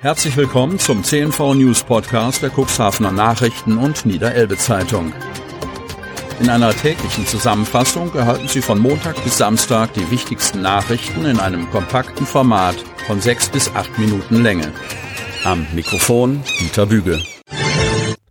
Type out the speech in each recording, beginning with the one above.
Herzlich willkommen zum CNV News Podcast der Cuxhavener Nachrichten und Niederelbe Zeitung. In einer täglichen Zusammenfassung erhalten Sie von Montag bis Samstag die wichtigsten Nachrichten in einem kompakten Format von sechs bis acht Minuten Länge. Am Mikrofon Dieter Büge.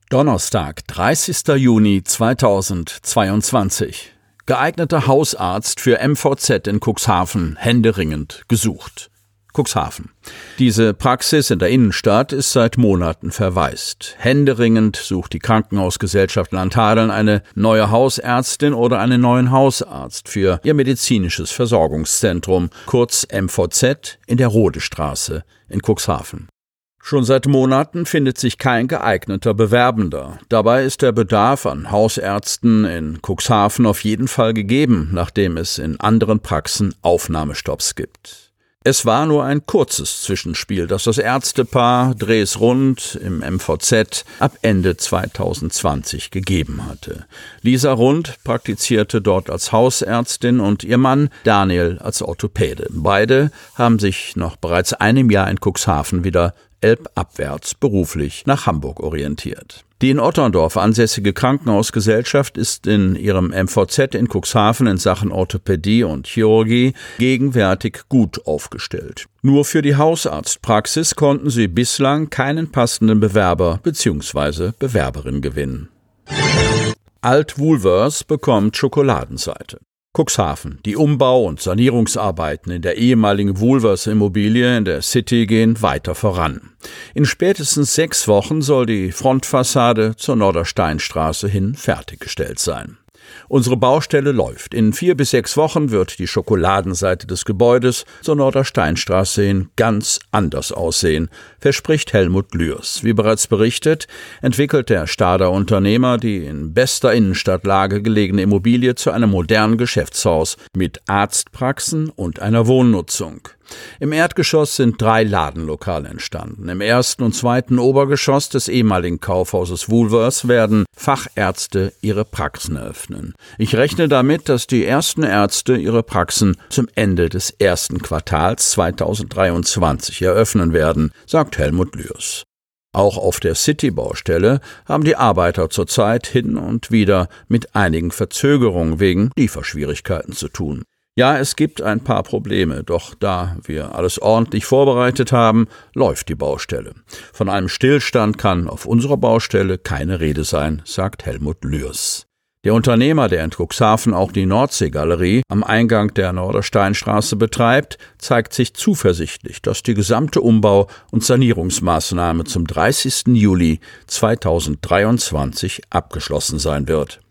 Donnerstag, 30. Juni 2022. Geeigneter Hausarzt für MVZ in Cuxhaven händeringend gesucht. Cuxhaven. Diese Praxis in der Innenstadt ist seit Monaten verwaist. Händeringend sucht die Krankenhausgesellschaft Landhadeln eine neue Hausärztin oder einen neuen Hausarzt für ihr medizinisches Versorgungszentrum, kurz MVZ, in der Rodestraße in Cuxhaven. Schon seit Monaten findet sich kein geeigneter Bewerbender. Dabei ist der Bedarf an Hausärzten in Cuxhaven auf jeden Fall gegeben, nachdem es in anderen Praxen Aufnahmestopps gibt. Es war nur ein kurzes Zwischenspiel, das das Ärztepaar Dres Rund im MVZ ab Ende 2020 gegeben hatte. Lisa Rund praktizierte dort als Hausärztin und ihr Mann Daniel als Orthopäde. Beide haben sich noch bereits einem Jahr in Cuxhaven wieder elbabwärts beruflich nach Hamburg orientiert. Die in Otterndorf ansässige Krankenhausgesellschaft ist in ihrem MVZ in Cuxhaven in Sachen Orthopädie und Chirurgie gegenwärtig gut aufgestellt. Nur für die Hausarztpraxis konnten sie bislang keinen passenden Bewerber bzw. Bewerberin gewinnen. Alt Woolworths bekommt Schokoladenseite. Cuxhaven. Die Umbau- und Sanierungsarbeiten in der ehemaligen Woolworths Immobilie in der City gehen weiter voran. In spätestens sechs Wochen soll die Frontfassade zur Nordersteinstraße hin fertiggestellt sein. Unsere Baustelle läuft. In vier bis sechs Wochen wird die Schokoladenseite des Gebäudes zur Nordersteinstraße hin ganz anders aussehen, verspricht Helmut Lührs. Wie bereits berichtet, entwickelt der Stader Unternehmer die in bester Innenstadtlage gelegene Immobilie zu einem modernen Geschäftshaus mit Arztpraxen und einer Wohnnutzung. Im Erdgeschoss sind drei Ladenlokale entstanden. Im ersten und zweiten Obergeschoss des ehemaligen Kaufhauses Woolworths werden Fachärzte ihre Praxen eröffnen. Ich rechne damit, dass die ersten Ärzte ihre Praxen zum Ende des ersten Quartals 2023 eröffnen werden, sagt Helmut Lührs. Auch auf der City-Baustelle haben die Arbeiter zurzeit hin und wieder mit einigen Verzögerungen wegen Lieferschwierigkeiten zu tun. Ja, es gibt ein paar Probleme, doch da wir alles ordentlich vorbereitet haben, läuft die Baustelle. Von einem Stillstand kann auf unserer Baustelle keine Rede sein, sagt Helmut Lürs. Der Unternehmer, der in Cuxhaven auch die Nordseegalerie am Eingang der Nordersteinstraße betreibt, zeigt sich zuversichtlich, dass die gesamte Umbau- und Sanierungsmaßnahme zum 30. Juli 2023 abgeschlossen sein wird.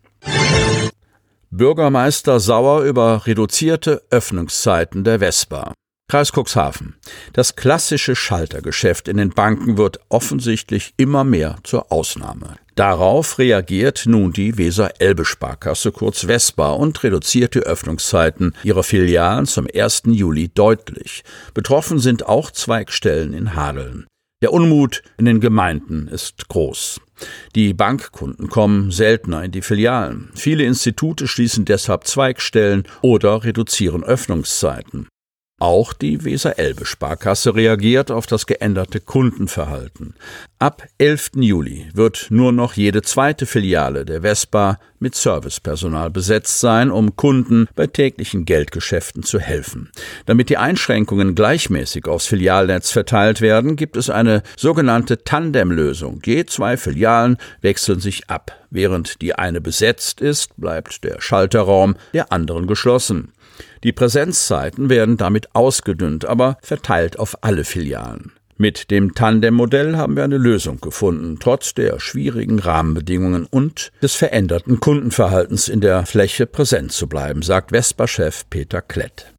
Bürgermeister sauer über reduzierte Öffnungszeiten der Vespa. Kreis Cuxhaven. Das klassische Schaltergeschäft in den Banken wird offensichtlich immer mehr zur Ausnahme. Darauf reagiert nun die Weser-Elbe-Sparkasse kurz Vespa und reduziert die Öffnungszeiten ihrer Filialen zum 1. Juli deutlich. Betroffen sind auch Zweigstellen in Hadeln. Der Unmut in den Gemeinden ist groß. Die Bankkunden kommen seltener in die Filialen. Viele Institute schließen deshalb Zweigstellen oder reduzieren Öffnungszeiten. Auch die Weser-Elbe-Sparkasse reagiert auf das geänderte Kundenverhalten. Ab 11. Juli wird nur noch jede zweite Filiale der Vespa mit Servicepersonal besetzt sein, um Kunden bei täglichen Geldgeschäften zu helfen. Damit die Einschränkungen gleichmäßig aufs Filialnetz verteilt werden, gibt es eine sogenannte Tandemlösung. Je zwei Filialen wechseln sich ab. Während die eine besetzt ist, bleibt der Schalterraum der anderen geschlossen. Die Präsenzzeiten werden damit ausgedünnt, aber verteilt auf alle Filialen. Mit dem Tandem-Modell haben wir eine Lösung gefunden, trotz der schwierigen Rahmenbedingungen und des veränderten Kundenverhaltens in der Fläche präsent zu bleiben, sagt Vespa-Chef Peter Klett.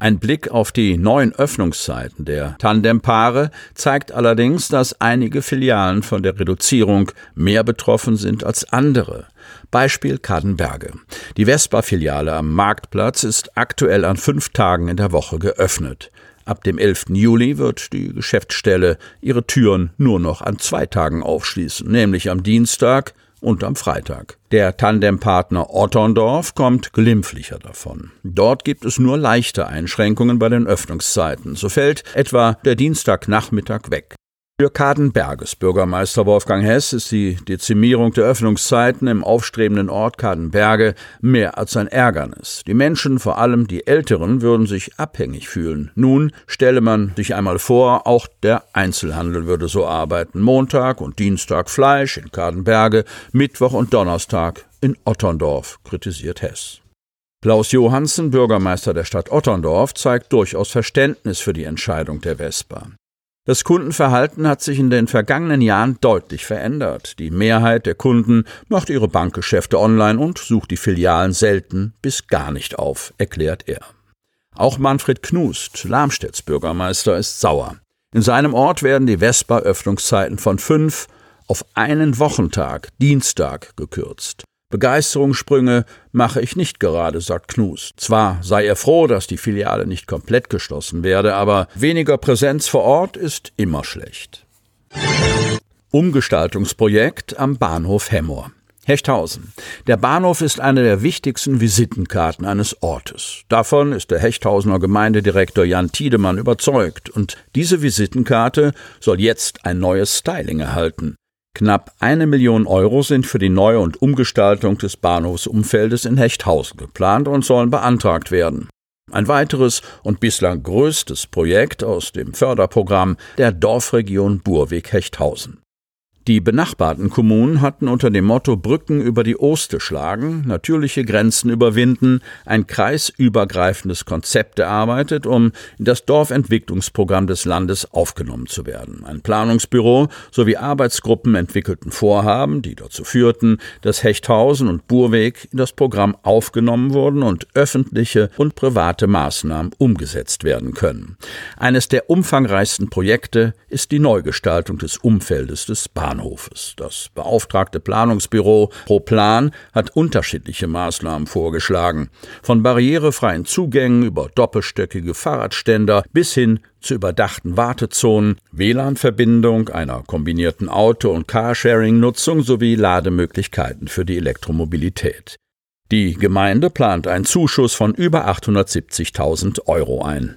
Ein Blick auf die neuen Öffnungszeiten der Tandempaare zeigt allerdings, dass einige Filialen von der Reduzierung mehr betroffen sind als andere. Beispiel Kadenberge. Die Vespa-Filiale am Marktplatz ist aktuell an fünf Tagen in der Woche geöffnet. Ab dem 11. Juli wird die Geschäftsstelle ihre Türen nur noch an zwei Tagen aufschließen, nämlich am Dienstag und am Freitag. Der Tandempartner Otterndorf kommt glimpflicher davon. Dort gibt es nur leichte Einschränkungen bei den Öffnungszeiten. So fällt etwa der Dienstagnachmittag weg. Für Kadenberges Bürgermeister Wolfgang Hess ist die Dezimierung der Öffnungszeiten im aufstrebenden Ort Kadenberge mehr als ein Ärgernis. Die Menschen, vor allem die Älteren, würden sich abhängig fühlen. Nun stelle man sich einmal vor, auch der Einzelhandel würde so arbeiten. Montag und Dienstag Fleisch in Kadenberge, Mittwoch und Donnerstag in Otterndorf, kritisiert Hess. Klaus Johansen, Bürgermeister der Stadt Otterndorf, zeigt durchaus Verständnis für die Entscheidung der Vespa. Das Kundenverhalten hat sich in den vergangenen Jahren deutlich verändert. Die Mehrheit der Kunden macht ihre Bankgeschäfte online und sucht die Filialen selten bis gar nicht auf, erklärt er. Auch Manfred Knust, Lamstedts Bürgermeister, ist sauer. In seinem Ort werden die Vespa-Öffnungszeiten von fünf auf einen Wochentag, Dienstag, gekürzt. Begeisterungssprünge mache ich nicht gerade, sagt Knus. Zwar sei er froh, dass die Filiale nicht komplett geschlossen werde, aber weniger Präsenz vor Ort ist immer schlecht. Umgestaltungsprojekt am Bahnhof Hemmoor. Hechthausen. Der Bahnhof ist eine der wichtigsten Visitenkarten eines Ortes. Davon ist der Hechthausener Gemeindedirektor Jan Tiedemann überzeugt. Und diese Visitenkarte soll jetzt ein neues Styling erhalten. Knapp eine Million Euro sind für die Neu- und Umgestaltung des Bahnhofsumfeldes in Hechthausen geplant und sollen beantragt werden. Ein weiteres und bislang größtes Projekt aus dem Förderprogramm der Dorfregion Burweg-Hechthausen. Die benachbarten Kommunen hatten unter dem Motto Brücken über die Oste schlagen, natürliche Grenzen überwinden, ein kreisübergreifendes Konzept erarbeitet, um in das Dorfentwicklungsprogramm des Landes aufgenommen zu werden. Ein Planungsbüro sowie Arbeitsgruppen entwickelten Vorhaben, die dazu führten, dass Hechthausen und Burweg in das Programm aufgenommen wurden und öffentliche und private Maßnahmen umgesetzt werden können. Eines der umfangreichsten Projekte ist die Neugestaltung des Umfeldes des Bahnhofs. Bahnhofes. Das beauftragte Planungsbüro Pro Plan hat unterschiedliche Maßnahmen vorgeschlagen. Von barrierefreien Zugängen über doppelstöckige Fahrradständer bis hin zu überdachten Wartezonen, WLAN-Verbindung, einer kombinierten Auto- und Carsharing-Nutzung sowie Lademöglichkeiten für die Elektromobilität. Die Gemeinde plant einen Zuschuss von über 870.000 Euro ein.